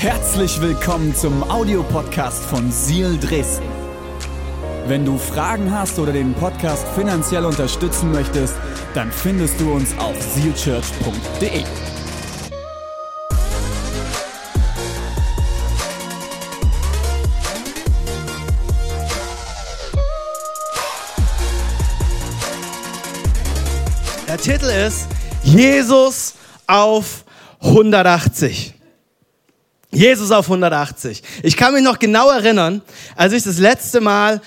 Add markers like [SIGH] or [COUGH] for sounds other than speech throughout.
Herzlich willkommen zum Audiopodcast von Seal Dresden. Wenn du Fragen hast oder den Podcast finanziell unterstützen möchtest, dann findest du uns auf sealchurch.de. Der Titel ist Jesus auf 180. Jesus auf 180. Ich kann mich noch genau erinnern, als ich das letzte Mal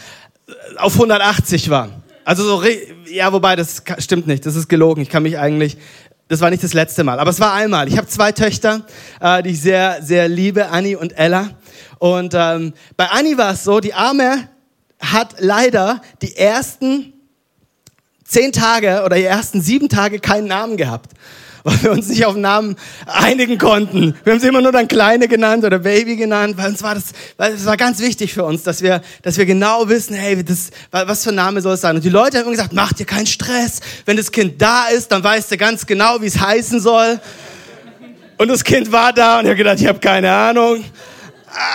äh, auf 180 war. Also so, ja, wobei das stimmt nicht, das ist gelogen. Ich kann mich eigentlich, das war nicht das letzte Mal, aber es war einmal. Ich habe zwei Töchter, äh, die ich sehr, sehr liebe, Annie und Ella. Und ähm, bei Annie war es so, die Arme hat leider die ersten zehn Tage oder die ersten sieben Tage keinen Namen gehabt weil wir uns nicht auf Namen einigen konnten. Wir haben sie immer nur dann Kleine genannt oder Baby genannt, weil uns war das, weil es war ganz wichtig für uns, dass wir, dass wir genau wissen, hey, das, was für ein Name soll es sein? Und die Leute haben immer gesagt, mach dir keinen Stress. Wenn das Kind da ist, dann weißt du ganz genau, wie es heißen soll. Und das Kind war da und ich habe gedacht, ich habe keine Ahnung.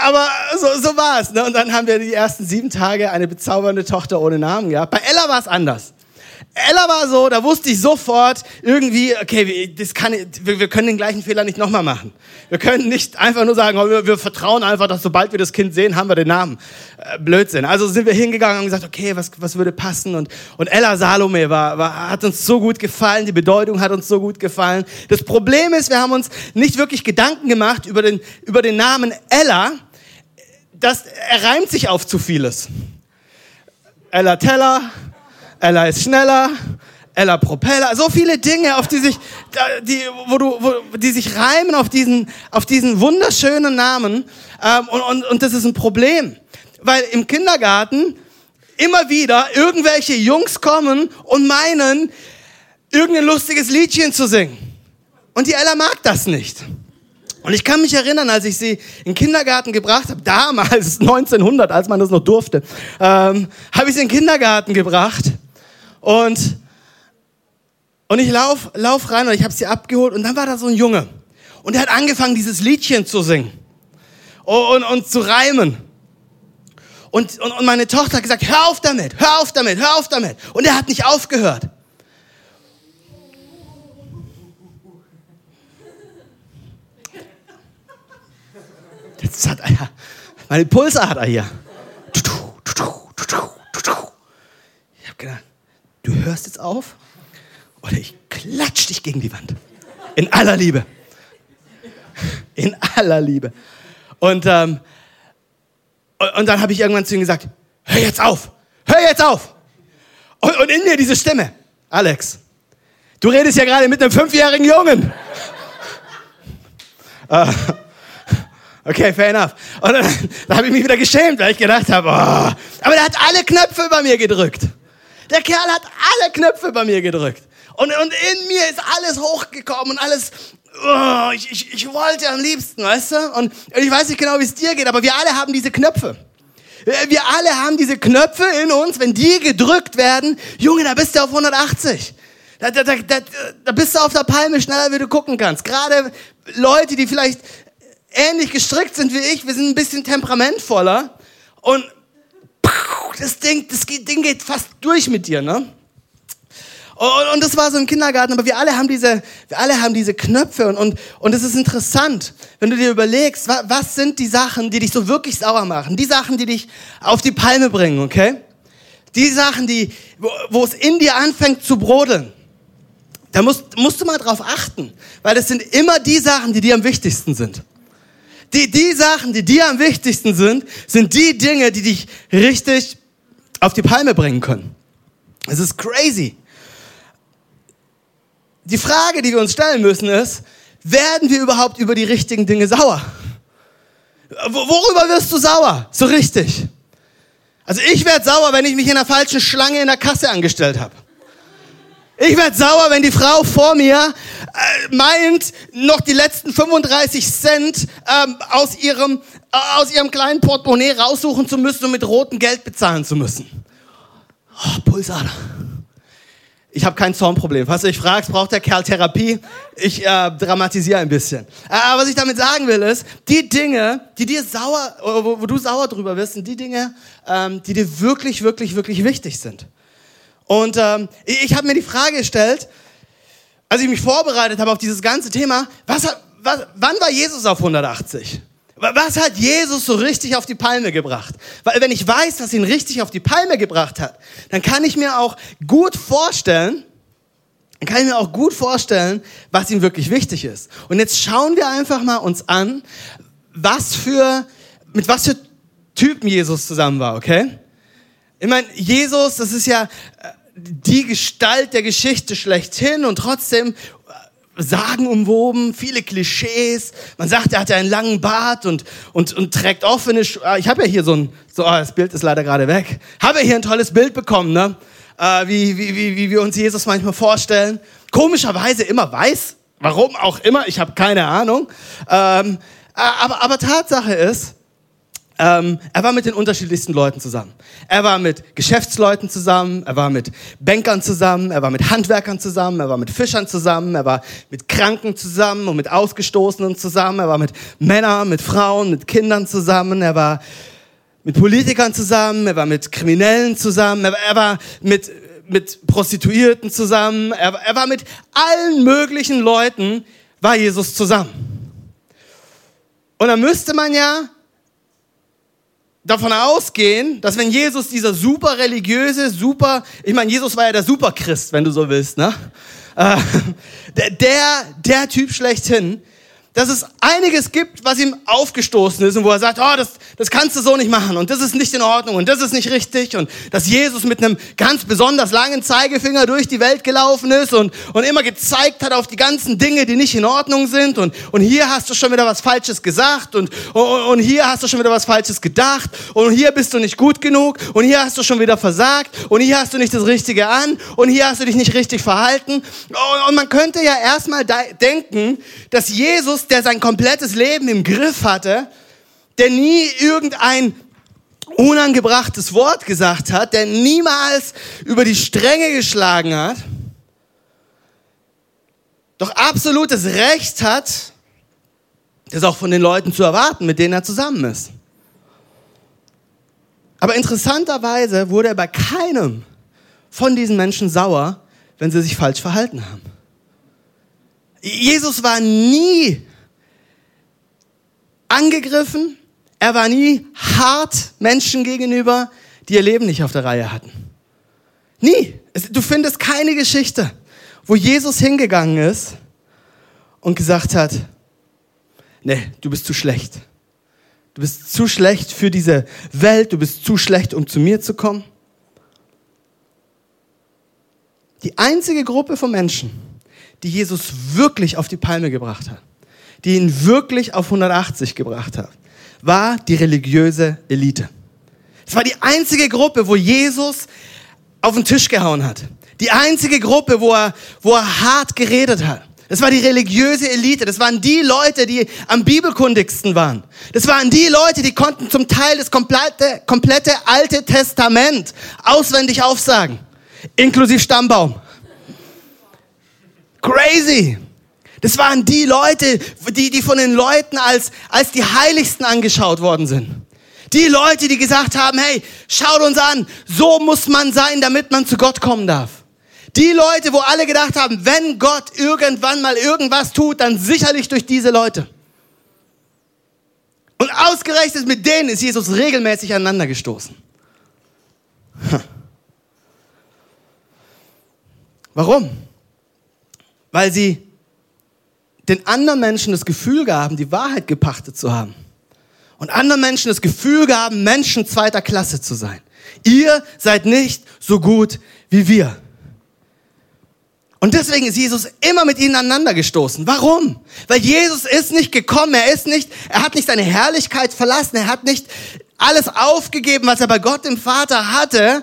Aber so, so war es. Ne? Und dann haben wir die ersten sieben Tage eine bezaubernde Tochter ohne Namen gehabt. Bei Ella war es anders. Ella war so, da wusste ich sofort irgendwie, okay, das kann, wir, wir können den gleichen Fehler nicht nochmal machen. Wir können nicht einfach nur sagen, oh, wir, wir, vertrauen einfach, dass sobald wir das Kind sehen, haben wir den Namen. Äh, Blödsinn. Also sind wir hingegangen und gesagt, okay, was, was würde passen? Und, und Ella Salome war, war, hat uns so gut gefallen, die Bedeutung hat uns so gut gefallen. Das Problem ist, wir haben uns nicht wirklich Gedanken gemacht über den, über den Namen Ella. Das, er reimt sich auf zu vieles. Ella Teller, Ella ist schneller, Ella Propeller, so viele Dinge, auf die sich, die, wo du, wo, die sich reimen auf diesen, auf diesen wunderschönen Namen. Ähm, und, und, und das ist ein Problem, weil im Kindergarten immer wieder irgendwelche Jungs kommen und meinen, irgendein lustiges Liedchen zu singen. Und die Ella mag das nicht. Und ich kann mich erinnern, als ich sie in den Kindergarten gebracht habe, damals [LAUGHS] 1900, als man das noch durfte, ähm, habe ich sie in den Kindergarten gebracht und, und ich lauf, lauf rein und ich habe sie abgeholt und dann war da so ein Junge. Und der hat angefangen, dieses Liedchen zu singen und, und, und zu reimen. Und, und, und meine Tochter hat gesagt, hör auf damit, hör auf damit, hör auf damit. Und er hat nicht aufgehört. Jetzt hat er, meine Pulse hat er hier. Ich habe gedacht, hörst jetzt auf oder ich klatsch dich gegen die Wand. In aller Liebe. In aller Liebe. Und, ähm, und dann habe ich irgendwann zu ihm gesagt, hör jetzt auf, hör jetzt auf. Und, und in mir diese Stimme, Alex, du redest ja gerade mit einem fünfjährigen Jungen. uh, [LAUGHS] okay, fair enough. Und dann, dann habe ich mich wieder geschämt, weil ich gedacht habe, oh, aber der hat alle Knöpfe über mir gedrückt. Der Kerl hat alle Knöpfe bei mir gedrückt. Und, und in mir ist alles hochgekommen und alles, oh, ich, ich, ich wollte am liebsten, weißt du? Und ich weiß nicht genau, wie es dir geht, aber wir alle haben diese Knöpfe. Wir alle haben diese Knöpfe in uns, wenn die gedrückt werden, Junge, da bist du auf 180. Da, da, da, da, bist du auf der Palme schneller, wie du gucken kannst. Gerade Leute, die vielleicht ähnlich gestrickt sind wie ich, wir sind ein bisschen temperamentvoller. Und das Ding, das Ding geht fast durch mit dir, ne? Und, und das war so im Kindergarten, aber wir alle haben diese, wir alle haben diese Knöpfe und, und, und es ist interessant, wenn du dir überlegst, was, was sind die Sachen, die dich so wirklich sauer machen? Die Sachen, die dich auf die Palme bringen, okay? Die Sachen, die, wo, wo es in dir anfängt zu brodeln. Da musst, musst du mal drauf achten, weil das sind immer die Sachen, die dir am wichtigsten sind. Die, die Sachen, die dir am wichtigsten sind, sind die Dinge, die dich richtig auf die Palme bringen können. Es ist crazy. Die Frage, die wir uns stellen müssen, ist, werden wir überhaupt über die richtigen Dinge sauer? Worüber wirst du sauer? So richtig. Also ich werde sauer, wenn ich mich in der falschen Schlange in der Kasse angestellt habe. Ich werde sauer, wenn die Frau vor mir äh, meint, noch die letzten 35 Cent ähm, aus, ihrem, äh, aus ihrem kleinen Portemonnaie raussuchen zu müssen und mit rotem Geld bezahlen zu müssen. Oh, Pulsader. Ich habe kein Zornproblem. Falls du dich fragst, braucht der Kerl Therapie? Ich äh, dramatisiere ein bisschen. Äh, aber was ich damit sagen will, ist, die Dinge, die dir sauer, wo, wo du sauer drüber bist, sind die Dinge, ähm, die dir wirklich, wirklich, wirklich wichtig sind. Und ähm, ich, habe mir die Frage gestellt, als ich mich vorbereitet habe auf dieses ganze Thema, was, hat, was, wann war Jesus auf 180? Was hat Jesus so richtig auf die Palme gebracht? Weil wenn ich weiß, was ihn richtig auf die Palme gebracht hat, dann kann ich mir auch gut vorstellen, dann kann ich mir auch gut vorstellen, was ihm wirklich wichtig ist. Und jetzt schauen wir einfach mal uns an, was für, mit was für Typen Jesus zusammen war, okay? Ich meine, Jesus, das ist ja äh, die Gestalt der Geschichte schlechthin und trotzdem sagenumwoben, viele Klischees. Man sagt, er hatte einen langen Bart und, und, und trägt offene Schuhe. Ah, ich habe ja hier so ein, so, oh, das Bild ist leider gerade weg. Habe ja hier ein tolles Bild bekommen, ne? Äh, wie, wie, wie, wie wir uns Jesus manchmal vorstellen. Komischerweise immer weiß. Warum auch immer, ich habe keine Ahnung. Ähm, äh, aber, aber Tatsache ist, ähm, er war mit den unterschiedlichsten Leuten zusammen. Er war mit Geschäftsleuten zusammen, er war mit Bankern zusammen, er war mit Handwerkern zusammen, er war mit Fischern zusammen, er war mit Kranken zusammen und mit Ausgestoßenen zusammen, er war mit Männern, mit Frauen, mit Kindern zusammen, er war mit Politikern zusammen, er war mit Kriminellen zusammen, er, er war mit, mit Prostituierten zusammen, er, er war mit allen möglichen Leuten, war Jesus zusammen. Und da müsste man ja davon ausgehen, dass wenn Jesus dieser super religiöse, super, ich meine, Jesus war ja der Superchrist, wenn du so willst, ne? Äh, der, der Typ schlechthin, dass es einiges gibt, was ihm aufgestoßen ist und wo er sagt, oh, das, das kannst du so nicht machen und das ist nicht in Ordnung und das ist nicht richtig und dass Jesus mit einem ganz besonders langen Zeigefinger durch die Welt gelaufen ist und, und immer gezeigt hat auf die ganzen Dinge, die nicht in Ordnung sind und, und hier hast du schon wieder was Falsches gesagt und, und, und hier hast du schon wieder was Falsches gedacht und hier bist du nicht gut genug und hier hast du schon wieder versagt und hier hast du nicht das Richtige an und hier hast du dich nicht richtig verhalten. Und, und man könnte ja erstmal denken, dass Jesus der sein komplettes Leben im Griff hatte, der nie irgendein unangebrachtes Wort gesagt hat, der niemals über die Stränge geschlagen hat, doch absolutes Recht hat, das auch von den Leuten zu erwarten, mit denen er zusammen ist. Aber interessanterweise wurde er bei keinem von diesen Menschen sauer, wenn sie sich falsch verhalten haben. Jesus war nie angegriffen. Er war nie hart Menschen gegenüber, die ihr Leben nicht auf der Reihe hatten. Nie. Du findest keine Geschichte, wo Jesus hingegangen ist und gesagt hat, nee, du bist zu schlecht. Du bist zu schlecht für diese Welt, du bist zu schlecht, um zu mir zu kommen. Die einzige Gruppe von Menschen, die Jesus wirklich auf die Palme gebracht hat, die ihn wirklich auf 180 gebracht hat, war die religiöse Elite. Es war die einzige Gruppe, wo Jesus auf den Tisch gehauen hat. Die einzige Gruppe, wo er, wo er hart geredet hat. Das war die religiöse Elite. Das waren die Leute, die am bibelkundigsten waren. Das waren die Leute, die konnten zum Teil das komplette, komplette Alte Testament auswendig aufsagen. Inklusive Stammbaum. Crazy. Das waren die Leute, die, die von den Leuten als, als die Heiligsten angeschaut worden sind. Die Leute, die gesagt haben, hey, schaut uns an, so muss man sein, damit man zu Gott kommen darf. Die Leute, wo alle gedacht haben, wenn Gott irgendwann mal irgendwas tut, dann sicherlich durch diese Leute. Und ausgerechnet mit denen ist Jesus regelmäßig aneinander gestoßen. Warum? Weil sie den anderen Menschen das Gefühl gaben, die Wahrheit gepachtet zu haben. Und anderen Menschen das Gefühl gaben, Menschen zweiter Klasse zu sein. Ihr seid nicht so gut wie wir. Und deswegen ist Jesus immer mit ihnen aneinander gestoßen. Warum? Weil Jesus ist nicht gekommen, er ist nicht, er hat nicht seine Herrlichkeit verlassen, er hat nicht alles aufgegeben, was er bei Gott im Vater hatte,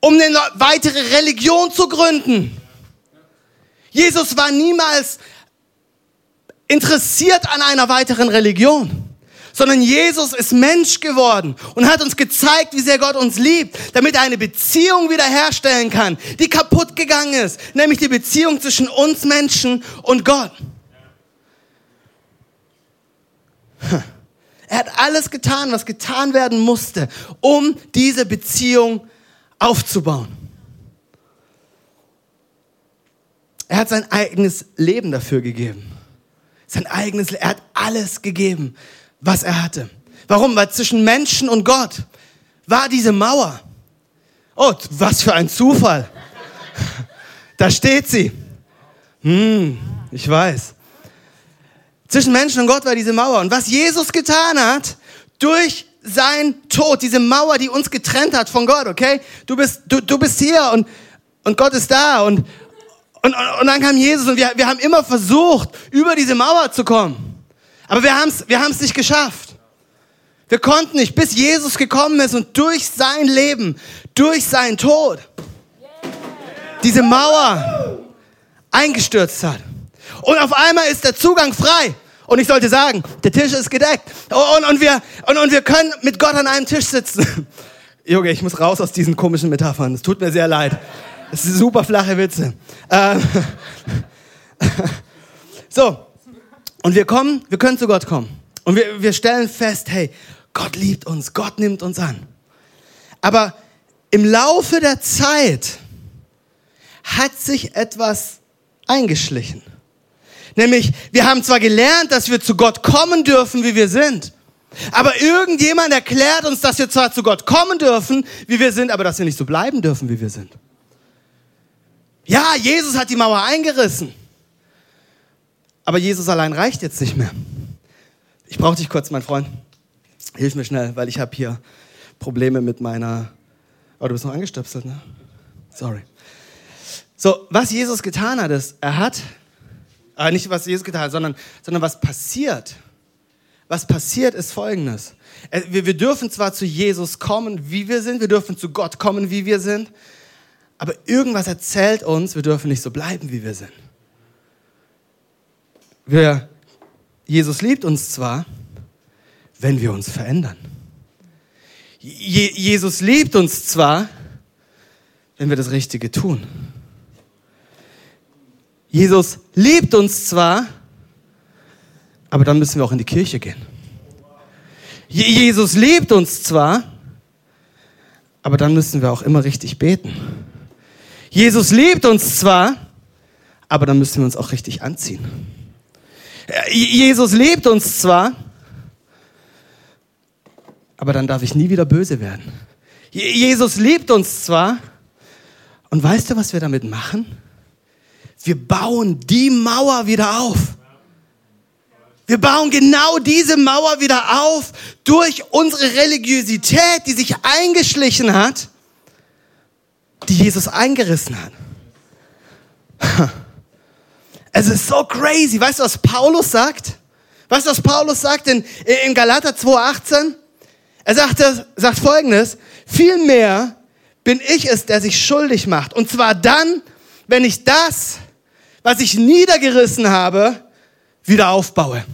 um eine weitere Religion zu gründen. Jesus war niemals interessiert an einer weiteren Religion, sondern Jesus ist Mensch geworden und hat uns gezeigt, wie sehr Gott uns liebt, damit er eine Beziehung wiederherstellen kann, die kaputt gegangen ist, nämlich die Beziehung zwischen uns Menschen und Gott. Er hat alles getan, was getan werden musste, um diese Beziehung aufzubauen. Er hat sein eigenes Leben dafür gegeben. Sein eigenes, er hat alles gegeben, was er hatte. Warum? Weil zwischen Menschen und Gott war diese Mauer. Oh, was für ein Zufall. [LAUGHS] Da steht sie. Hm, ich weiß. Zwischen Menschen und Gott war diese Mauer. Und was Jesus getan hat, durch sein Tod, diese Mauer, die uns getrennt hat von Gott, okay? Du bist, du, du bist hier und, und Gott ist da und, und, und dann kam Jesus und wir, wir haben immer versucht, über diese Mauer zu kommen. Aber wir haben es wir haben's nicht geschafft. Wir konnten nicht, bis Jesus gekommen ist und durch sein Leben, durch seinen Tod, diese Mauer eingestürzt hat. Und auf einmal ist der Zugang frei. Und ich sollte sagen, der Tisch ist gedeckt. Und, und, wir, und, und wir können mit Gott an einem Tisch sitzen. [LAUGHS] Junge, ich muss raus aus diesen komischen Metaphern. Es tut mir sehr leid. Super flache Witze. Ähm, [LAUGHS] so. Und wir kommen, wir können zu Gott kommen. Und wir, wir stellen fest, hey, Gott liebt uns, Gott nimmt uns an. Aber im Laufe der Zeit hat sich etwas eingeschlichen. Nämlich, wir haben zwar gelernt, dass wir zu Gott kommen dürfen, wie wir sind, aber irgendjemand erklärt uns, dass wir zwar zu Gott kommen dürfen, wie wir sind, aber dass wir nicht so bleiben dürfen, wie wir sind. Ja, Jesus hat die Mauer eingerissen. Aber Jesus allein reicht jetzt nicht mehr. Ich brauche dich kurz, mein Freund. Hilf mir schnell, weil ich habe hier Probleme mit meiner... Oh, du bist noch angestöpselt, ne? Sorry. So, was Jesus getan hat, ist, er hat aber nicht, was Jesus getan hat, sondern, sondern was passiert. Was passiert, ist Folgendes. Äh, wir, wir dürfen zwar zu Jesus kommen, wie wir sind, wir dürfen zu Gott kommen, wie wir sind, aber irgendwas erzählt uns, wir dürfen nicht so bleiben, wie wir sind. Wir, Jesus liebt uns zwar, wenn wir uns verändern. Je, Jesus liebt uns zwar, wenn wir das Richtige tun. Jesus liebt uns zwar, aber dann müssen wir auch in die Kirche gehen. Jesus liebt uns zwar, aber dann müssen wir auch immer richtig beten. Jesus liebt uns zwar, aber dann müssen wir uns auch richtig anziehen. Jesus liebt uns zwar, aber dann darf ich nie wieder böse werden. Jesus liebt uns zwar, und weißt du, was wir damit machen? Wir bauen die Mauer wieder auf. Wir bauen genau diese Mauer wieder auf durch unsere Religiosität, die sich eingeschlichen hat, die Jesus eingerissen hat. [LAUGHS] Es ist so crazy. Weißt du, was Paulus sagt? Weißt du, was Paulus sagt in, in Galater 2,18? Er sagt, sagt folgendes, vielmehr bin ich es, der sich schuldig macht. Und zwar dann, wenn ich das, was ich niedergerissen habe, wieder aufbaue.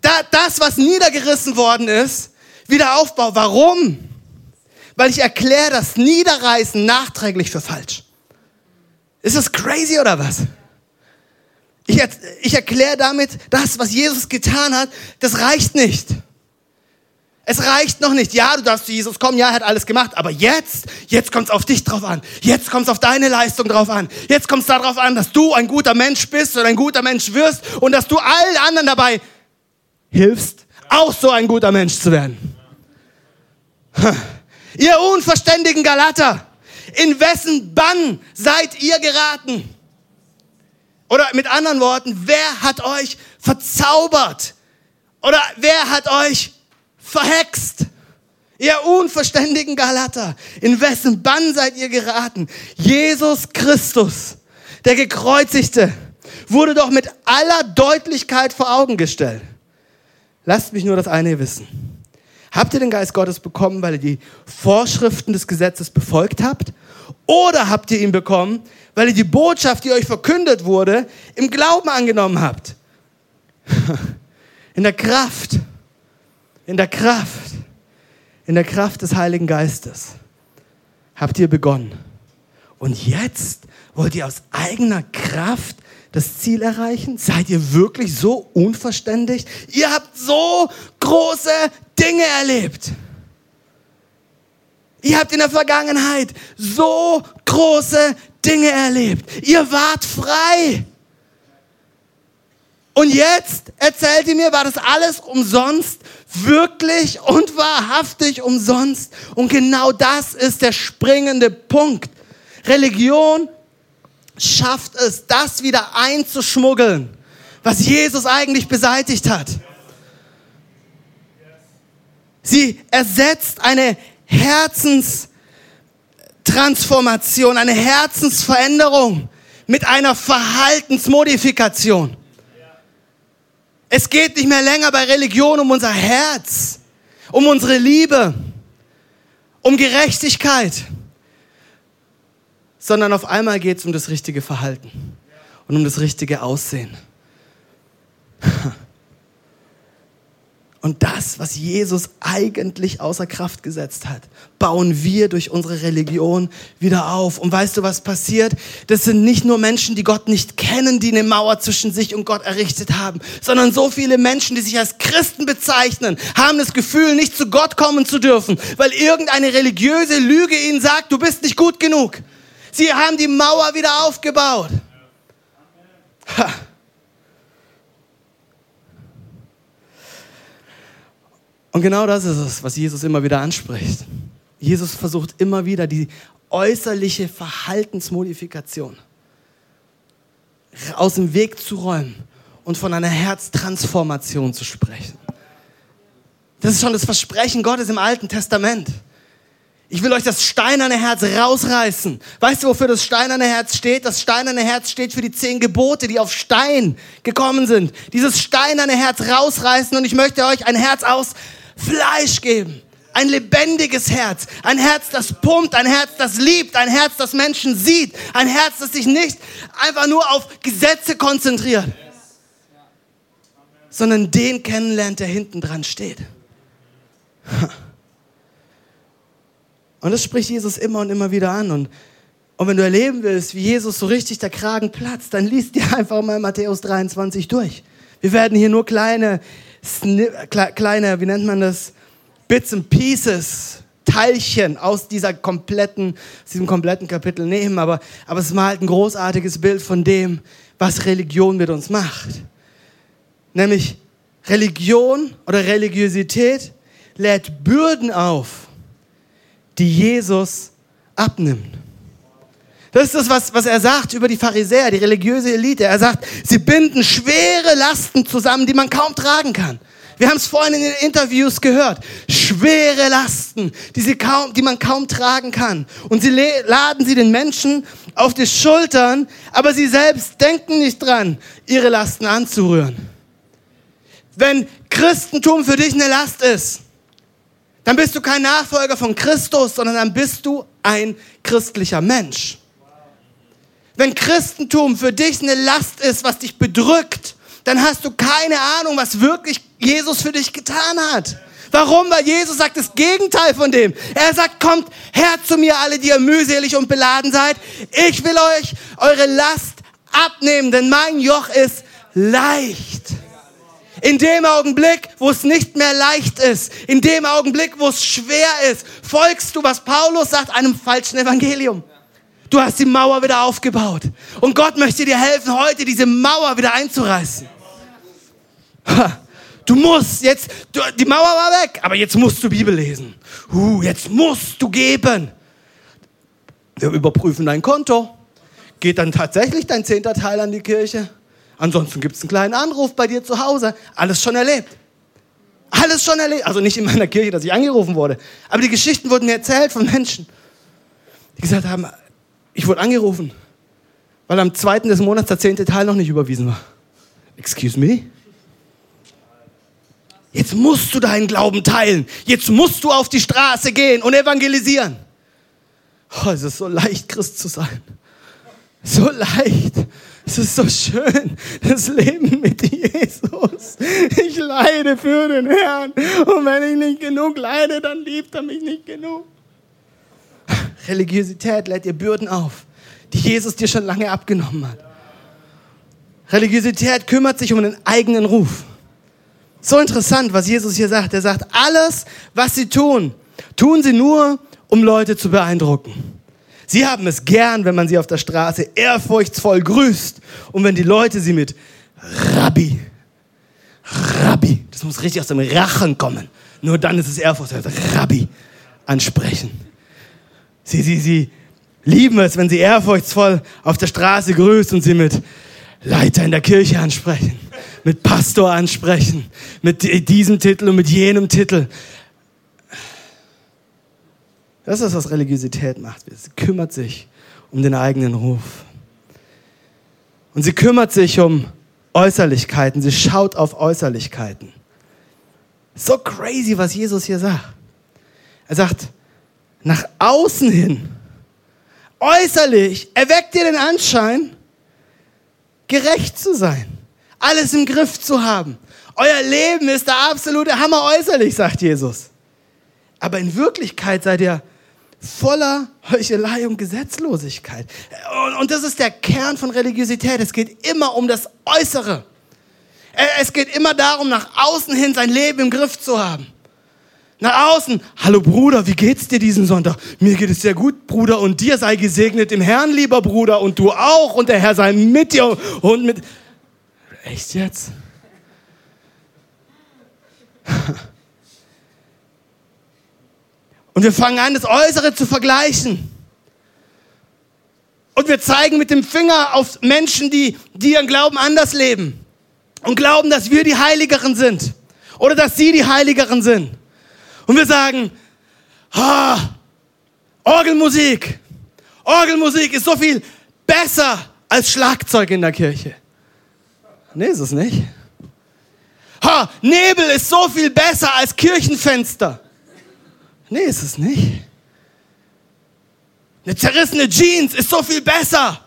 Da, das, was niedergerissen worden ist, wieder aufbaue. Warum? Weil ich erkläre das Niederreißen nachträglich für falsch. Ist das crazy oder was? Ich, ich erkläre damit, das, was Jesus getan hat, das reicht nicht. Es reicht noch nicht. Ja, du darfst zu Jesus kommen. Ja, er hat alles gemacht. Aber jetzt, jetzt kommt es auf dich drauf an. Jetzt kommt es auf deine Leistung drauf an. Jetzt kommt es darauf an, dass du ein guter Mensch bist oder ein guter Mensch wirst und dass du allen anderen dabei hilfst, auch so ein guter Mensch zu werden. Ihr unverständigen Galater, in wessen Bann seid ihr geraten? Oder mit anderen Worten, wer hat euch verzaubert? Oder wer hat euch verhext. Ihr unverständigen Galater, in wessen Bann seid ihr geraten? Jesus Christus, der gekreuzigte, wurde doch mit aller Deutlichkeit vor Augen gestellt. Lasst mich nur das eine wissen. Habt ihr den Geist Gottes bekommen, weil ihr die Vorschriften des Gesetzes befolgt habt? Oder habt ihr ihn bekommen, weil ihr die Botschaft, die euch verkündet wurde, im Glauben angenommen habt? In der Kraft in der Kraft, in der Kraft des Heiligen Geistes habt ihr begonnen. Und jetzt wollt ihr aus eigener Kraft das Ziel erreichen? Seid ihr wirklich so unverständlich? Ihr habt so große Dinge erlebt. Ihr habt in der Vergangenheit so große Dinge erlebt. Ihr wart frei. Und jetzt erzählt ihr mir, war das alles umsonst? Wirklich und wahrhaftig umsonst? Und genau das ist der springende Punkt. Religion schafft es, das wieder einzuschmuggeln, was Jesus eigentlich beseitigt hat. Sie ersetzt eine Herzenstransformation, eine Herzensveränderung mit einer Verhaltensmodifikation. Es geht nicht mehr länger bei Religion um unser Herz, um unsere Liebe, um Gerechtigkeit, sondern auf einmal geht es um das richtige Verhalten und um das richtige Aussehen. [LAUGHS] Und das, was Jesus eigentlich außer Kraft gesetzt hat, bauen wir durch unsere Religion wieder auf. Und weißt du, was passiert? Das sind nicht nur Menschen, die Gott nicht kennen, die eine Mauer zwischen sich und Gott errichtet haben, sondern so viele Menschen, die sich als Christen bezeichnen, haben das Gefühl, nicht zu Gott kommen zu dürfen, weil irgendeine religiöse Lüge ihnen sagt, du bist nicht gut genug. Sie haben die Mauer wieder aufgebaut. Ha. Und genau das ist es, was Jesus immer wieder anspricht. Jesus versucht immer wieder die äußerliche Verhaltensmodifikation aus dem Weg zu räumen und von einer Herztransformation zu sprechen. Das ist schon das Versprechen Gottes im Alten Testament. Ich will euch das steinerne Herz rausreißen. Weißt du, wofür das steinerne Herz steht? Das steinerne Herz steht für die zehn Gebote, die auf Stein gekommen sind. Dieses steinerne Herz rausreißen und ich möchte euch ein Herz aus Fleisch geben. Ein lebendiges Herz. Ein Herz, das pumpt. Ein Herz, das liebt. Ein Herz, das Menschen sieht. Ein Herz, das sich nicht einfach nur auf Gesetze konzentriert, sondern den kennenlernt, der hinten dran steht. [LAUGHS] Und das spricht Jesus immer und immer wieder an. Und, und wenn du erleben willst, wie Jesus so richtig der Kragen platzt, dann liest dir [LAUGHS] einfach mal Matthäus 23 durch. Wir werden hier nur kleine, kleine, wie nennt man das? Bits and Pieces, Teilchen aus dieser kompletten, aus diesem kompletten Kapitel nehmen, aber, aber es malt ein großartiges Bild von dem, was Religion mit uns macht. Nämlich Religion oder Religiosität lädt Bürden auf, die Jesus abnimmt. Das ist das, was, was er sagt über die Pharisäer, die religiöse Elite. Er sagt, sie binden schwere Lasten zusammen, die man kaum tragen kann. Wir haben es vorhin in den Interviews gehört. Schwere Lasten, die, sie kaum, die man kaum tragen kann. Und sie laden sie den Menschen auf die Schultern, aber sie selbst denken nicht dran, ihre Lasten anzurühren. Wenn Christentum für dich eine Last ist, dann bist du kein Nachfolger von Christus, sondern dann bist du ein christlicher Mensch. Wenn Christentum für dich eine Last ist, was dich bedrückt, dann hast du keine Ahnung, was wirklich Jesus für dich getan hat. Warum? Weil Jesus sagt das Gegenteil von dem. Er sagt, kommt her zu mir, alle, die ihr mühselig und beladen seid. Ich will euch eure Last abnehmen, denn mein Joch ist leicht. In dem Augenblick, wo es nicht mehr leicht ist, in dem Augenblick, wo es schwer ist, folgst du, was Paulus sagt, einem falschen Evangelium. Du hast die Mauer wieder aufgebaut. Und Gott möchte dir helfen, heute diese Mauer wieder einzureißen. Du musst jetzt, du, die Mauer war weg, aber jetzt musst du Bibel lesen. Uh, jetzt musst du geben. Wir überprüfen dein Konto. Geht dann tatsächlich dein zehnter Teil an die Kirche? Ansonsten gibt es einen kleinen Anruf bei dir zu Hause. Alles schon erlebt. Alles schon erlebt. Also nicht in meiner Kirche, dass ich angerufen wurde. Aber die Geschichten wurden mir erzählt von Menschen, die gesagt haben, ich wurde angerufen, weil am zweiten des Monats der zehnte Teil noch nicht überwiesen war. Excuse me? Jetzt musst du deinen Glauben teilen. Jetzt musst du auf die Straße gehen und evangelisieren. Oh, es ist so leicht, Christ zu sein. So leicht. Es ist so schön, das Leben mit Jesus. Ich leide für den Herrn. Und wenn ich nicht genug leide, dann liebt er mich nicht genug. Religiosität lädt dir Bürden auf, die Jesus dir schon lange abgenommen hat. Religiosität kümmert sich um den eigenen Ruf. So interessant, was Jesus hier sagt. Er sagt, alles, was sie tun, tun sie nur, um Leute zu beeindrucken. Sie haben es gern, wenn man sie auf der Straße ehrfurchtsvoll grüßt und wenn die Leute sie mit Rabbi, Rabbi, das muss richtig aus dem Rachen kommen. Nur dann ist es ehrfurchtsvoll, Rabbi ansprechen. Sie, sie, sie lieben es, wenn sie ehrfurchtsvoll auf der Straße grüßt und sie mit Leiter in der Kirche ansprechen, mit Pastor ansprechen, mit diesem Titel und mit jenem Titel. Das ist, was Religiosität macht. Sie kümmert sich um den eigenen Ruf. Und sie kümmert sich um Äußerlichkeiten. Sie schaut auf Äußerlichkeiten. So crazy, was Jesus hier sagt. Er sagt, nach außen hin, äußerlich, erweckt ihr den Anschein, gerecht zu sein, alles im Griff zu haben. Euer Leben ist der absolute Hammer äußerlich, sagt Jesus. Aber in Wirklichkeit seid ihr voller Heuchelei und Gesetzlosigkeit. Und das ist der Kern von Religiosität. Es geht immer um das Äußere. Es geht immer darum, nach außen hin sein Leben im Griff zu haben. Nach außen, hallo Bruder, wie geht's dir diesen Sonntag? Mir geht es sehr gut, Bruder, und dir sei gesegnet im Herrn, lieber Bruder, und du auch, und der Herr sei mit dir und mit. Echt jetzt? [LAUGHS] Und wir fangen an, das Äußere zu vergleichen. Und wir zeigen mit dem Finger auf Menschen, die, die ihren Glauben anders leben. Und glauben, dass wir die Heiligeren sind. Oder dass sie die Heiligeren sind. Und wir sagen, ah, Orgelmusik. Orgelmusik ist so viel besser als Schlagzeug in der Kirche. Nee, ist es nicht. Ha, Nebel ist so viel besser als Kirchenfenster. Nee, ist es nicht. Eine zerrissene Jeans ist so viel besser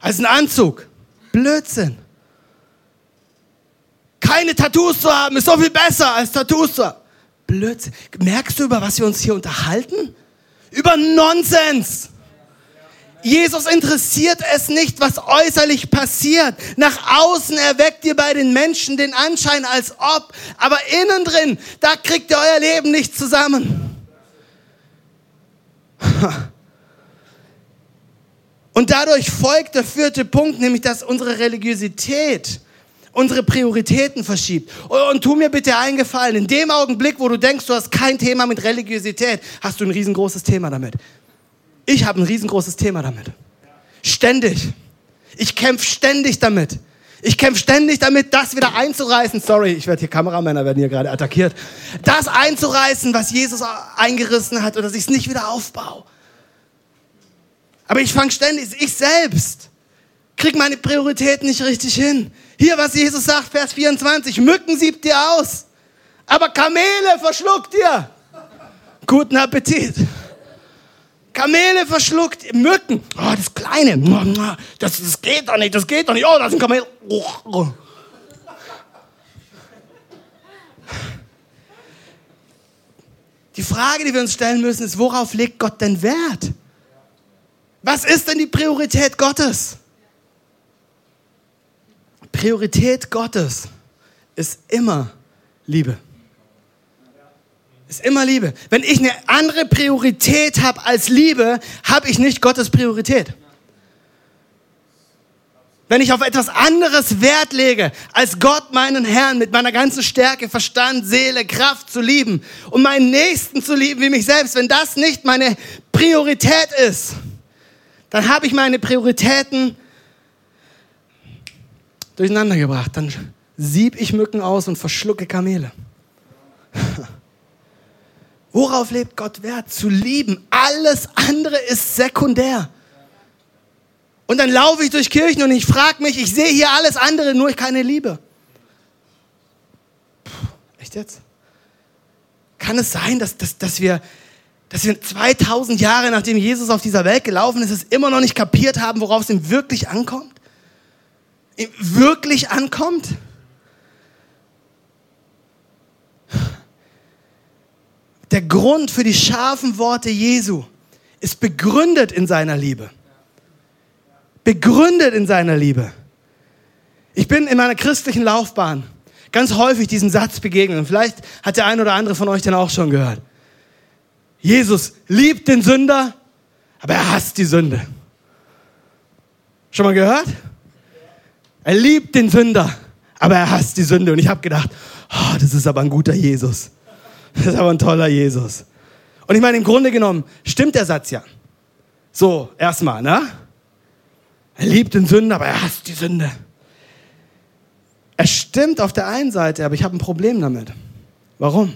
als ein Anzug. Blödsinn. Keine Tattoos zu haben ist so viel besser als Tattoos zu haben. Blödsinn. Merkst du, über was wir uns hier unterhalten? Über Nonsens. Jesus interessiert es nicht, was äußerlich passiert. Nach außen erweckt ihr bei den Menschen den Anschein, als ob, aber innen drin, da kriegt ihr euer Leben nicht zusammen. [LAUGHS] Und dadurch folgt der vierte Punkt, nämlich dass unsere Religiosität unsere Prioritäten verschiebt. Und tu mir bitte einen Gefallen, in dem Augenblick, wo du denkst, du hast kein Thema mit Religiosität, hast du ein riesengroßes Thema damit. Ich habe ein riesengroßes Thema damit. Ständig. Ich kämpfe ständig damit. Ich kämpfe ständig damit, das wieder einzureißen. Sorry, ich werde hier Kameramänner werden hier gerade attackiert. Das einzureißen, was Jesus eingerissen hat, oder dass ich es nicht wieder aufbaue. Aber ich fange ständig, ich selbst krieg meine Prioritäten nicht richtig hin. Hier, was Jesus sagt, Vers 24, Mücken siebt dir aus, aber Kamele verschluckt dir. Guten Appetit. Kamele verschluckt, Mücken. Oh, das Kleine. Das, das geht doch nicht, das geht doch nicht. Oh, das ist ein Kamel. Oh. Die Frage, die wir uns stellen müssen, ist, worauf legt Gott denn Wert? Was ist denn die Priorität Gottes? Priorität Gottes ist immer Liebe. Ist immer Liebe. Wenn ich eine andere Priorität habe als Liebe, habe ich nicht Gottes Priorität. Wenn ich auf etwas anderes Wert lege, als Gott meinen Herrn mit meiner ganzen Stärke, Verstand, Seele, Kraft zu lieben und meinen Nächsten zu lieben wie mich selbst, wenn das nicht meine Priorität ist, dann habe ich meine Prioritäten durcheinander gebracht. Dann sieb ich Mücken aus und verschlucke Kamele. [LAUGHS] Worauf lebt Gott Wert? Zu lieben. Alles andere ist sekundär. Und dann laufe ich durch Kirchen und ich frage mich, ich sehe hier alles andere, nur keine Liebe. Puh, echt jetzt? Kann es sein, dass, dass, dass wir dass wir 2000 Jahre nachdem Jesus auf dieser Welt gelaufen ist, es immer noch nicht kapiert haben, worauf es ihm wirklich ankommt? Wirklich ankommt? Der Grund für die scharfen Worte Jesu ist begründet in seiner Liebe. Begründet in seiner Liebe. Ich bin in meiner christlichen Laufbahn ganz häufig diesem Satz begegnet. Und vielleicht hat der ein oder andere von euch den auch schon gehört. Jesus liebt den Sünder, aber er hasst die Sünde. Schon mal gehört? Er liebt den Sünder, aber er hasst die Sünde. Und ich habe gedacht, oh, das ist aber ein guter Jesus. Das ist aber ein toller Jesus. Und ich meine, im Grunde genommen stimmt der Satz ja. So, erstmal, ne? Er liebt den Sünder, aber er hasst die Sünde. Er stimmt auf der einen Seite, aber ich habe ein Problem damit. Warum?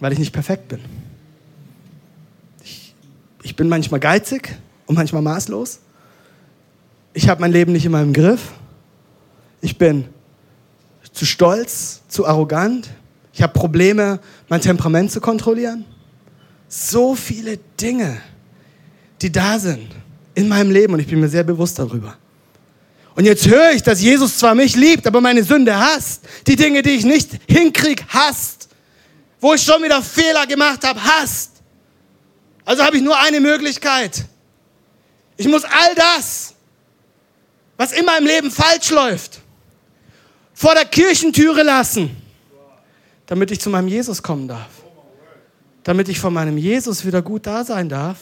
Weil ich nicht perfekt bin. Ich, ich bin manchmal geizig und manchmal maßlos. Ich habe mein Leben nicht in meinem Griff. Ich bin zu stolz, zu arrogant. Ich habe Probleme, mein Temperament zu kontrollieren. So viele Dinge, die da sind in meinem Leben und ich bin mir sehr bewusst darüber. Und jetzt höre ich, dass Jesus zwar mich liebt, aber meine Sünde hasst. Die Dinge, die ich nicht hinkrieg, hasst. Wo ich schon wieder Fehler gemacht habe, hasst. Also habe ich nur eine Möglichkeit. Ich muss all das, was in meinem Leben falsch läuft, vor der Kirchentüre lassen, damit ich zu meinem Jesus kommen darf. Damit ich vor meinem Jesus wieder gut da sein darf.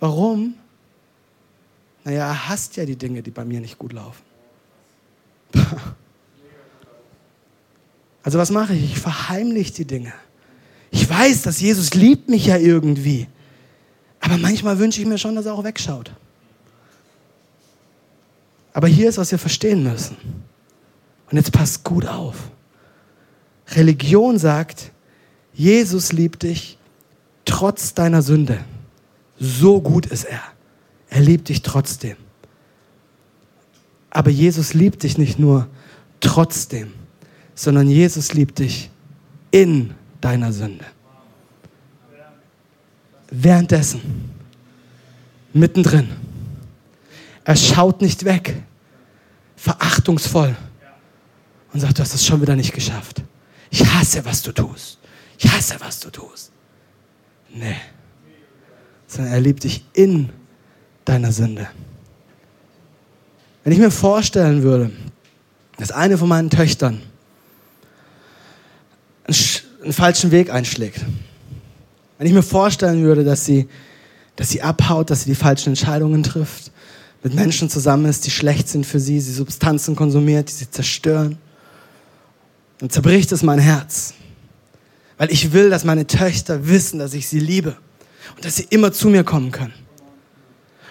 Warum? Naja, er hasst ja die Dinge, die bei mir nicht gut laufen. Also was mache ich? Ich verheimliche die Dinge. Ich weiß, dass Jesus liebt mich ja irgendwie. Aber manchmal wünsche ich mir schon, dass er auch wegschaut. Aber hier ist, was wir verstehen müssen. Und jetzt passt gut auf. Religion sagt, Jesus liebt dich trotz deiner Sünde. So gut ist er. Er liebt dich trotzdem. Aber Jesus liebt dich nicht nur trotzdem, sondern Jesus liebt dich in deiner Sünde. Währenddessen, mittendrin. Er schaut nicht weg, verachtungsvoll und sagt, du hast es schon wieder nicht geschafft. Ich hasse, was du tust. Ich hasse, was du tust. Nee. Sondern er liebt dich in deiner Sünde. Wenn ich mir vorstellen würde, dass eine von meinen Töchtern einen, falschen Weg einschlägt, wenn ich mir vorstellen würde, dass sie, dass sie abhaut, dass sie die falschen Entscheidungen trifft, mit Menschen zusammen ist, die schlecht sind für sie, sie Substanzen konsumiert, die sie zerstören, dann zerbricht es mein Herz. Weil ich will, dass meine Töchter wissen, dass ich sie liebe und dass sie immer zu mir kommen können.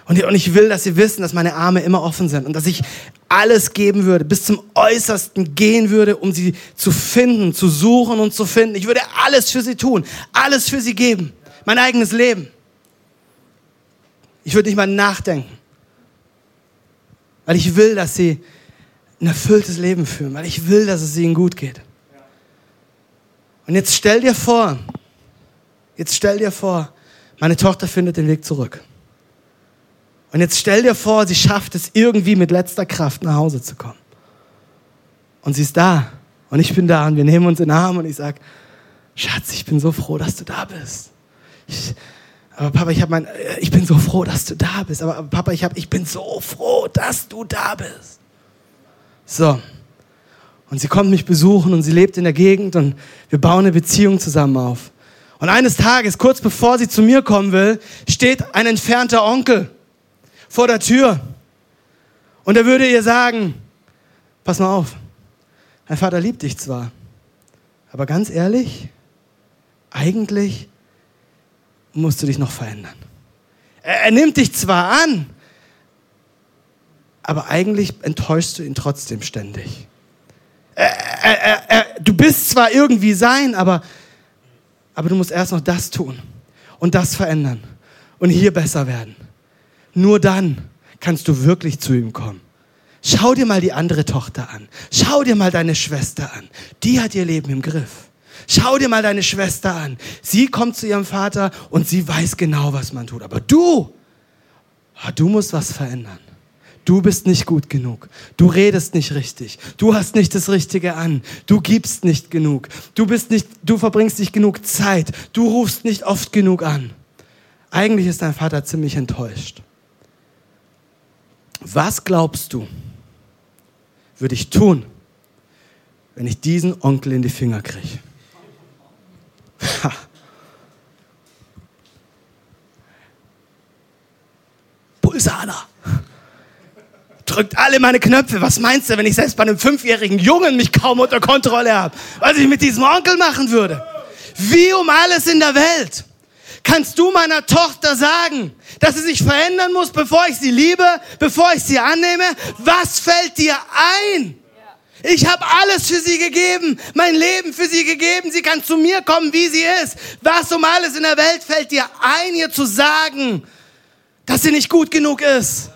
Und ich will, dass sie wissen, dass meine Arme immer offen sind und dass ich alles geben würde, bis zum Äußersten gehen würde, um sie zu finden, zu suchen und zu finden. Ich würde alles für sie tun, alles für sie geben, mein eigenes Leben. Ich würde nicht mal nachdenken, weil ich will, dass sie ein erfülltes Leben führen, weil ich will, dass es ihnen gut geht. Und jetzt stell dir vor, jetzt stell dir vor, meine Tochter findet den Weg zurück. Und jetzt stell dir vor, sie schafft es irgendwie mit letzter Kraft nach Hause zu kommen. Und sie ist da. Und ich bin da und wir nehmen uns in den Arm und ich sage, Schatz, ich bin so froh, dass du da bist. Ich, aber Papa, ich, hab mein, ich bin so froh, dass du da bist. Aber Papa, ich, hab, ich bin so froh, dass du da bist. So. Und sie kommt mich besuchen und sie lebt in der Gegend und wir bauen eine Beziehung zusammen auf. Und eines Tages, kurz bevor sie zu mir kommen will, steht ein entfernter Onkel vor der Tür. Und er würde ihr sagen, pass mal auf, dein Vater liebt dich zwar, aber ganz ehrlich, eigentlich musst du dich noch verändern. Er, er nimmt dich zwar an, aber eigentlich enttäuschst du ihn trotzdem ständig. Er, er, du bist zwar irgendwie sein, aber, aber du musst erst noch das tun und das verändern und hier besser werden. Nur dann kannst du wirklich zu ihm kommen. Schau dir mal die andere Tochter an. Schau dir mal deine Schwester an. Die hat ihr Leben im Griff. Schau dir mal deine Schwester an. Sie kommt zu ihrem Vater und sie weiß genau, was man tut. Aber du, ah, du musst was verändern. du bist nicht gut genug, du redest nicht richtig, du hast nicht das Richtige an, du gibst nicht genug, du bist nicht, du verbringst nicht genug Zeit, du rufst nicht oft genug an. Eigentlich ist dein Vater ziemlich enttäuscht. Was glaubst du, würde ich tun, wenn ich diesen Onkel in die Finger kriege? [LAUGHS] Pulsader. Drückt alle meine Knöpfe. Was meinst du, wenn ich selbst bei einem fünfjährigen Jungen mich kaum unter Kontrolle habe? Was ich mit diesem Onkel machen würde? Wie um alles in der Welt kannst du meiner Tochter sagen, dass sie sich verändern muss, bevor ich sie liebe, bevor ich sie annehme? Was fällt dir ein? Ich habe alles für sie gegeben, mein Leben für sie gegeben. Sie kann zu mir kommen, wie sie ist. Was um alles in der Welt fällt dir ein, ihr zu sagen, dass sie nicht gut genug ist?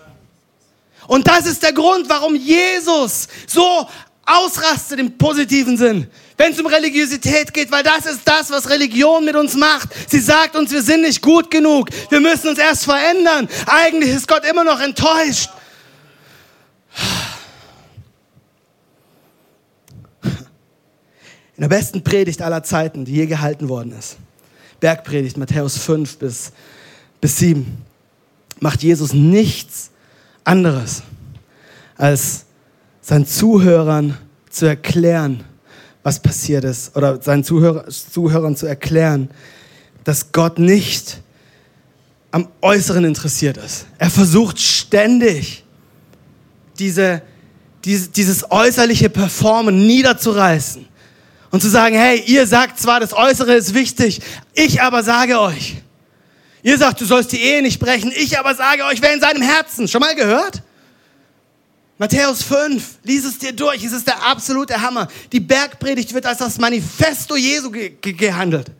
Und das ist der Grund, warum Jesus so ausrastet im positiven Sinn, wenn es um Religiosität geht, weil das ist das, was Religion mit uns macht. Sie sagt uns, wir sind nicht gut genug, wir müssen uns erst verändern. Eigentlich ist Gott immer noch enttäuscht. In der besten Predigt aller Zeiten, die je gehalten worden ist, Bergpredigt, Matthäus 5 bis, bis 7, macht Jesus nichts anderes, als seinen Zuhörern zu erklären, was passiert ist, oder seinen Zuhörer, Zuhörern zu erklären, dass Gott nicht am Äußeren interessiert ist. Er versucht ständig, diese, diese, dieses äußerliche Performen niederzureißen und zu sagen, hey, ihr sagt zwar, das Äußere ist wichtig, ich aber sage euch, ihr sagt, du sollst die Ehe nicht brechen, ich aber sage euch, wer in seinem Herzen, schon mal gehört? Matthäus 5, lies es dir durch, es ist der absolute Hammer. Die Bergpredigt wird als das Manifesto Jesu ge ge gehandelt.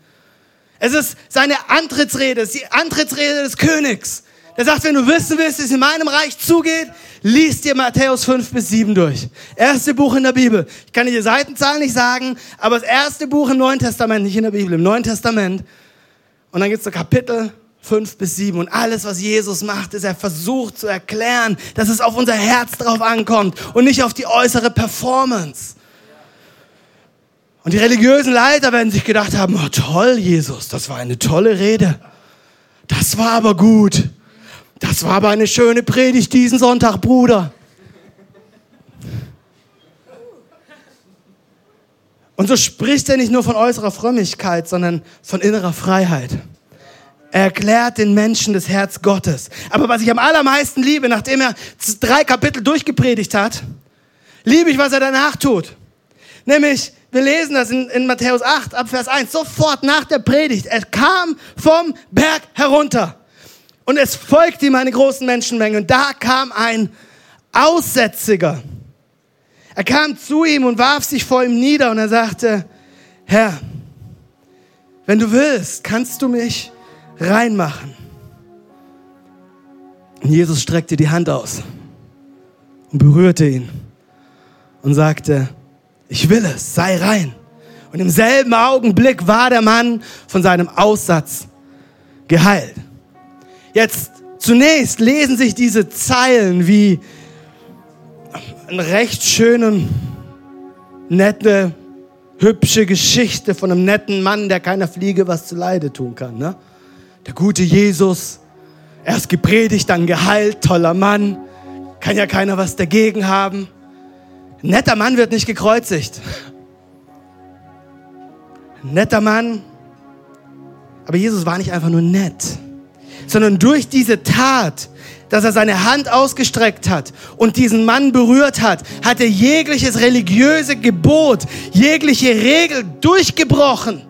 Es ist seine Antrittsrede, es ist die Antrittsrede des Königs. Der sagt, wenn du wissen willst, wie es in meinem Reich zugeht, lies dir Matthäus 5 bis 7 durch. Erste Buch in der Bibel. Ich kann dir die Seitenzahl nicht sagen, aber das erste Buch im Neuen Testament, nicht in der Bibel, im Neuen Testament. Und dann gibt es so Kapitel, fünf bis sieben. Und alles, was Jesus macht, ist, er versucht zu erklären, dass es auf unser Herz drauf ankommt und nicht auf die äußere Performance. Und die religiösen Leiter werden sich gedacht haben, oh toll, Jesus, das war eine tolle Rede. Das war aber gut. Das war aber eine schöne Predigt diesen Sonntag, Bruder. Und so spricht er nicht nur von äußerer Frömmigkeit, sondern von innerer Freiheit. Er erklärt den Menschen das Herz Gottes. Aber was ich am allermeisten liebe, nachdem er drei Kapitel durchgepredigt hat, liebe ich, was er danach tut. Nämlich, wir lesen das in, in Matthäus 8, ab Vers 1, sofort nach der Predigt. Er kam vom Berg herunter. Und es folgte ihm eine große Menschenmenge. Und da kam ein Aussätziger. Er kam zu ihm und warf sich vor ihm nieder und er sagte, Herr, wenn du willst, kannst du mich reinmachen. Und Jesus streckte die Hand aus und berührte ihn und sagte, ich will es, sei rein. Und im selben Augenblick war der Mann von seinem Aussatz geheilt. Jetzt zunächst lesen sich diese Zeilen wie eine recht schöne, nette, hübsche Geschichte von einem netten Mann, der keiner Fliege was zu Leide tun kann. Ne? Der gute Jesus, erst gepredigt, dann geheilt, toller Mann, kann ja keiner was dagegen haben. Netter Mann wird nicht gekreuzigt. Netter Mann, aber Jesus war nicht einfach nur nett, sondern durch diese Tat, dass er seine Hand ausgestreckt hat und diesen Mann berührt hat, hat er jegliches religiöse Gebot, jegliche Regel durchgebrochen,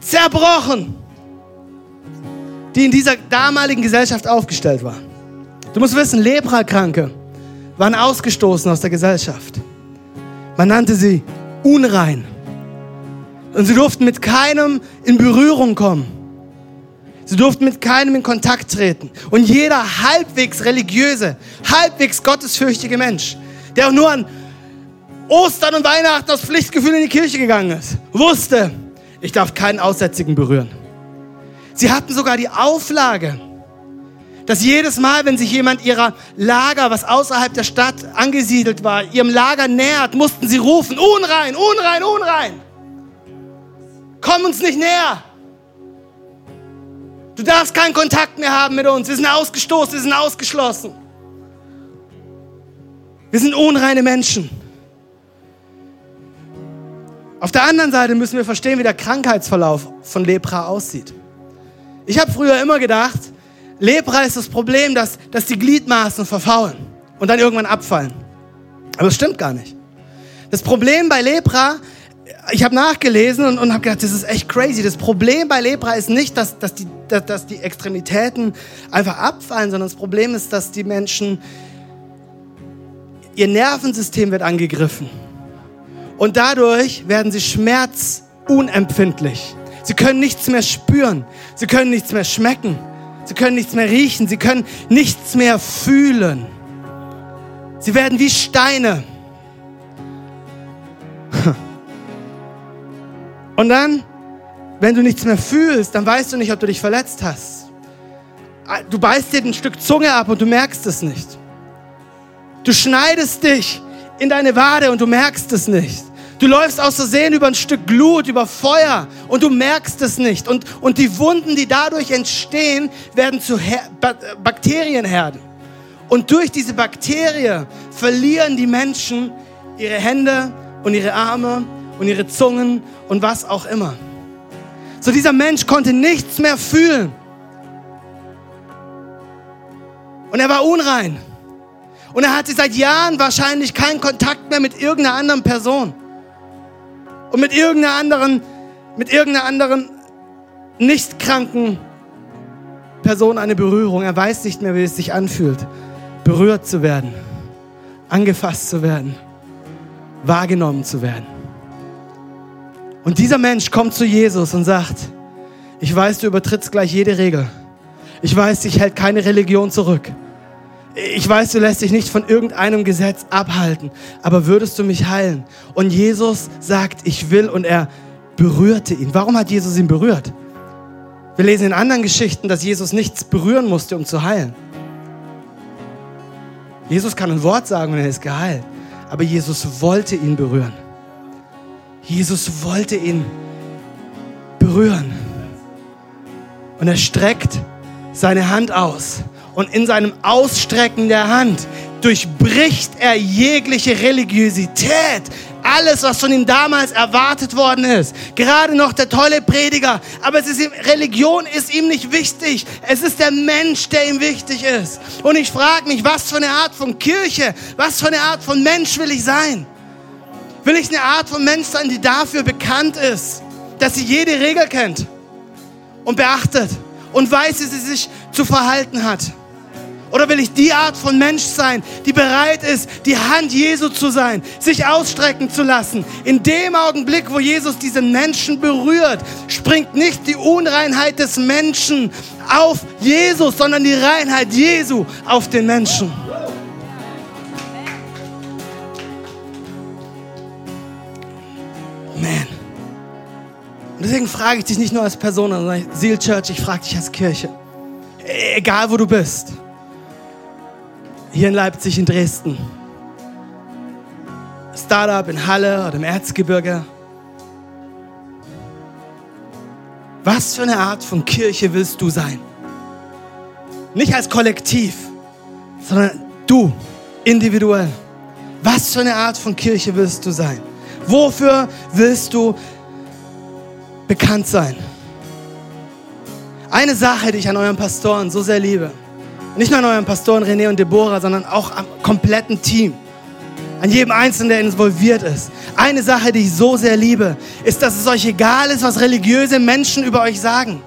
zerbrochen die in dieser damaligen Gesellschaft aufgestellt war. Du musst wissen, Leprakranke waren ausgestoßen aus der Gesellschaft. Man nannte sie unrein. Und sie durften mit keinem in Berührung kommen. Sie durften mit keinem in Kontakt treten. Und jeder halbwegs religiöse, halbwegs gottesfürchtige Mensch, der auch nur an Ostern und Weihnachten aus Pflichtgefühl in die Kirche gegangen ist, wusste, ich darf keinen Aussätzigen berühren. Sie hatten sogar die Auflage, dass jedes Mal, wenn sich jemand ihrer Lager, was außerhalb der Stadt angesiedelt war, ihrem Lager nähert, mussten sie rufen, unrein, unrein, unrein. Komm uns nicht näher. Du darfst keinen Kontakt mehr haben mit uns. Wir sind ausgestoßen, wir sind ausgeschlossen. Wir sind unreine Menschen. Auf der anderen Seite müssen wir verstehen, wie der Krankheitsverlauf von Lepra aussieht. Ich habe früher immer gedacht, Lepra ist das Problem, dass, dass die Gliedmaßen verfaulen und dann irgendwann abfallen. Aber das stimmt gar nicht. Das Problem bei Lepra, ich habe nachgelesen und, und habe gedacht, das ist echt crazy. Das Problem bei Lepra ist nicht, dass, dass, die, dass, dass die Extremitäten einfach abfallen, sondern das Problem ist, dass die Menschen, ihr Nervensystem wird angegriffen. Und dadurch werden sie schmerzunempfindlich. Sie können nichts mehr spüren. Sie können nichts mehr schmecken. Sie können nichts mehr riechen. Sie können nichts mehr fühlen. Sie werden wie Steine. [LAUGHS] Und dann, wenn du nichts mehr fühlst, dann weißt du nicht, ob du dich verletzt hast. Du beißt dir ein Stück Zunge ab und du merkst es nicht. Du schneidest dich in deine Wade und du merkst es nicht. Du läufst aus Versehen über ein Stück Glut, über Feuer und du merkst es nicht. Und, und die Wunden, die dadurch entstehen, werden zu Her Bakterienherden. Und durch diese Bakterie verlieren die Menschen ihre Hände und ihre Arme und ihre Zungen und was auch immer. So dieser Mensch konnte nichts mehr fühlen. Und er war unrein. Und er hatte seit Jahren wahrscheinlich keinen Kontakt mehr mit irgendeiner anderen Person und mit irgendeiner anderen, mit irgendeiner anderen nicht kranken Person eine Berührung. Er weiß nicht mehr, wie es sich anfühlt, berührt zu werden, angefasst zu werden, wahrgenommen zu werden. Und dieser Mensch kommt zu Jesus und sagt, ich weiß, du übertrittst gleich jede Regel. Ich weiß, dich hält keine Religion zurück. Ich weiß, du lässt dich nicht von irgendeinem Gesetz abhalten, aber würdest du mich heilen? Und Jesus sagt, ich will und er berührte ihn. Warum hat Jesus ihn berührt? Wir lesen in anderen Geschichten, dass Jesus nichts berühren musste, um zu heilen. Jesus kann ein Wort sagen und er ist geheilt. Aber Jesus wollte ihn berühren. Jesus wollte ihn berühren. Und er streckt seine Hand aus und in seinem Ausstrecken der Hand durchbricht er jegliche Religiosität. Alles, was von ihm damals erwartet worden ist. Gerade noch der tolle Prediger. Aber ist ihm, Religion ist ihm nicht wichtig. Es ist der Mensch, der ihm wichtig ist. Und ich frage mich, was für eine Art von Kirche, was für eine Art von Mensch will ich sein? Will ich eine Art von Mensch sein, die dafür bekannt ist, dass sie jede Regel kennt und beachtet und weiß, wie sie sich zu verhalten hat? Oder will ich die Art von Mensch sein, die bereit ist, die Hand Jesu zu sein, sich ausstrecken zu lassen? In dem Augenblick, wo Jesus diesen Menschen berührt, springt nicht die Unreinheit des Menschen auf Jesus, sondern die Reinheit Jesu auf den Menschen. Man. Und deswegen frage ich dich nicht nur als Person, sondern Seal Church, ich frage dich als Kirche. Egal wo du bist hier in Leipzig, in Dresden. Startup in Halle oder im Erzgebirge. Was für eine Art von Kirche willst du sein? Nicht als Kollektiv, sondern du individuell. Was für eine Art von Kirche willst du sein? Wofür willst du bekannt sein? Eine Sache, die ich an euren Pastoren so sehr liebe, nicht nur an euren Pastoren René und Deborah, sondern auch am kompletten Team. An jedem Einzelnen, der involviert ist. Eine Sache, die ich so sehr liebe, ist, dass es euch egal ist, was religiöse Menschen über euch sagen.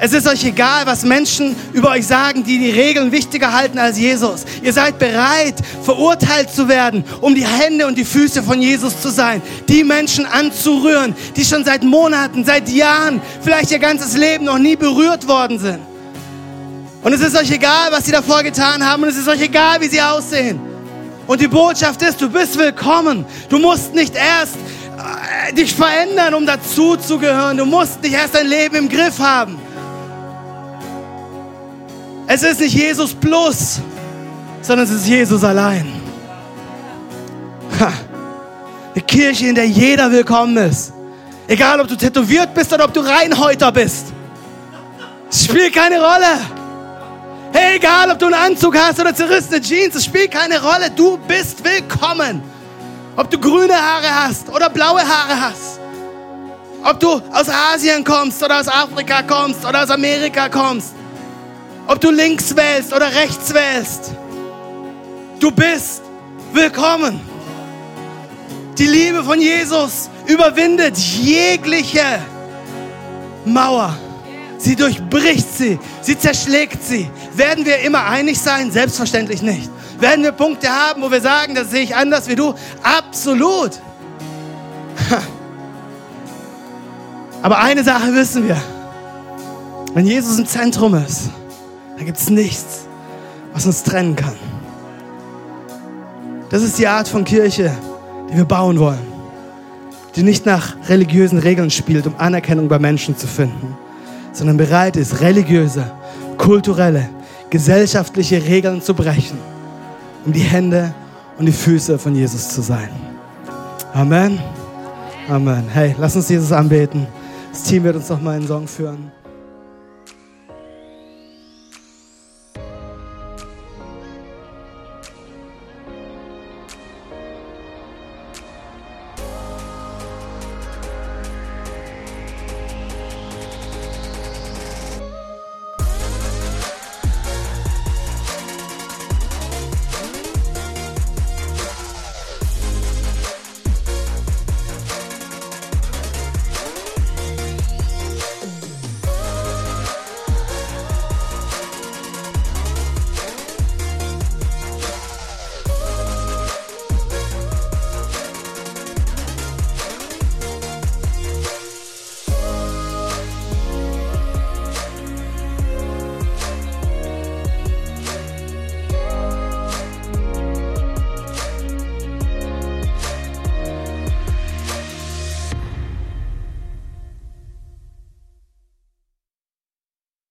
Es ist euch egal, was Menschen über euch sagen, die die Regeln wichtiger halten als Jesus. Ihr seid bereit, verurteilt zu werden, um die Hände und die Füße von Jesus zu sein. Die Menschen anzurühren, die schon seit Monaten, seit Jahren, vielleicht ihr ganzes Leben noch nie berührt worden sind. Und es ist euch egal, was sie davor getan haben. Und es ist euch egal, wie sie aussehen. Und die Botschaft ist, du bist willkommen. Du musst nicht erst äh, dich verändern, um dazu zu gehören. Du musst nicht erst dein Leben im Griff haben. Es ist nicht Jesus plus, sondern es ist Jesus allein. Eine Kirche, in der jeder willkommen ist. Egal, ob du tätowiert bist oder ob du Reinhäuter bist. Es spielt keine Rolle. Hey, egal, ob du einen Anzug hast oder zerrissene Jeans, es spielt keine Rolle. Du bist willkommen. Ob du grüne Haare hast oder blaue Haare hast. Ob du aus Asien kommst oder aus Afrika kommst oder aus Amerika kommst. Ob du links wählst oder rechts wählst. Du bist willkommen. Die Liebe von Jesus überwindet jegliche Mauer. Sie durchbricht sie, sie zerschlägt sie. Werden wir immer einig sein? Selbstverständlich nicht. Werden wir Punkte haben, wo wir sagen, das sehe ich anders wie du? Absolut. [LAUGHS] Aber eine Sache wissen wir. Wenn Jesus im Zentrum ist, dann gibt es nichts, was uns trennen kann. Das ist die Art von Kirche, die wir bauen wollen. Die nicht nach religiösen Regeln spielt, um Anerkennung bei Menschen zu finden, sondern bereit ist, religiöse, kulturelle, gesellschaftliche Regeln zu brechen, um die Hände und die Füße von Jesus zu sein. Amen. Amen. Hey, lass uns Jesus anbeten. Das Team wird uns noch mal einen Song führen.